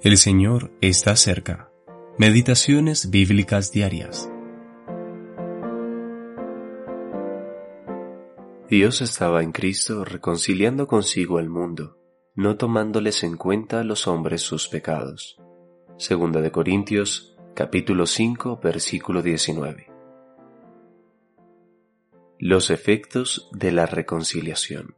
El Señor está cerca. Meditaciones bíblicas diarias. Dios estaba en Cristo reconciliando consigo al mundo, no tomándoles en cuenta a los hombres sus pecados. Segunda de Corintios, capítulo 5, versículo 19. Los efectos de la reconciliación.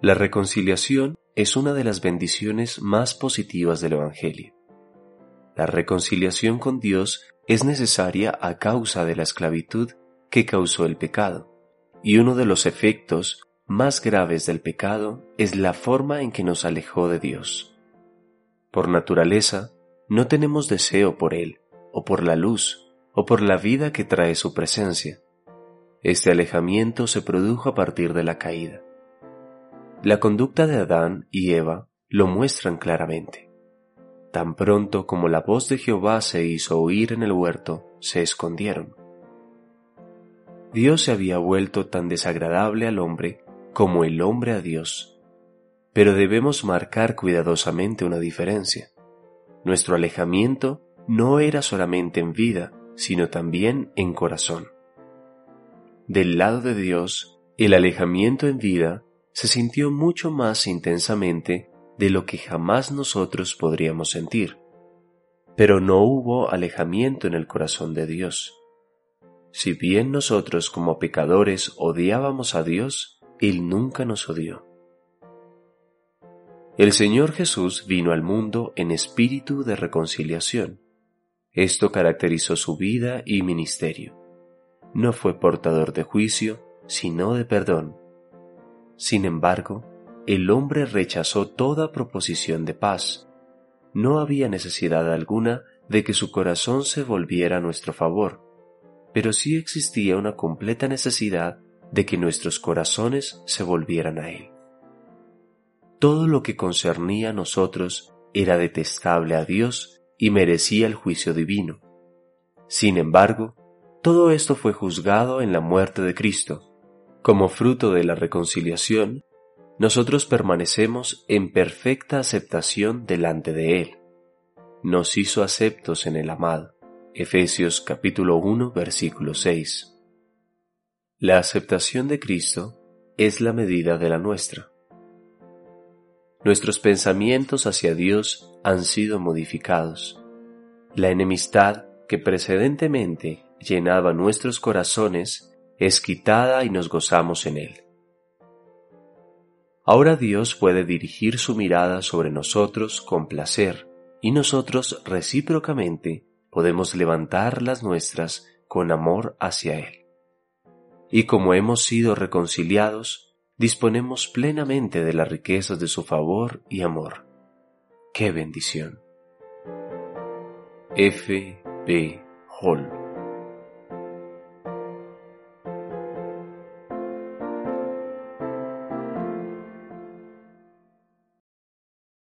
La reconciliación es una de las bendiciones más positivas del Evangelio. La reconciliación con Dios es necesaria a causa de la esclavitud que causó el pecado, y uno de los efectos más graves del pecado es la forma en que nos alejó de Dios. Por naturaleza, no tenemos deseo por Él, o por la luz, o por la vida que trae su presencia. Este alejamiento se produjo a partir de la caída. La conducta de Adán y Eva lo muestran claramente. Tan pronto como la voz de Jehová se hizo oír en el huerto, se escondieron. Dios se había vuelto tan desagradable al hombre como el hombre a Dios. Pero debemos marcar cuidadosamente una diferencia. Nuestro alejamiento no era solamente en vida, sino también en corazón. Del lado de Dios, el alejamiento en vida se sintió mucho más intensamente de lo que jamás nosotros podríamos sentir. Pero no hubo alejamiento en el corazón de Dios. Si bien nosotros como pecadores odiábamos a Dios, Él nunca nos odió. El Señor Jesús vino al mundo en espíritu de reconciliación. Esto caracterizó su vida y ministerio. No fue portador de juicio, sino de perdón sin embargo, el hombre rechazó toda proposición de paz. No había necesidad alguna de que su corazón se volviera a nuestro favor, pero sí existía una completa necesidad de que nuestros corazones se volvieran a Él. Todo lo que concernía a nosotros era detestable a Dios y merecía el juicio divino. Sin embargo, todo esto fue juzgado en la muerte de Cristo, como fruto de la reconciliación, nosotros permanecemos en perfecta aceptación delante de Él. Nos hizo aceptos en el amado. Efesios capítulo 1 versículo 6. La aceptación de Cristo es la medida de la nuestra. Nuestros pensamientos hacia Dios han sido modificados. La enemistad que precedentemente llenaba nuestros corazones es quitada y nos gozamos en Él. Ahora Dios puede dirigir su mirada sobre nosotros con placer y nosotros recíprocamente podemos levantar las nuestras con amor hacia Él. Y como hemos sido reconciliados, disponemos plenamente de las riquezas de su favor y amor. ¡Qué bendición! F. B. Hall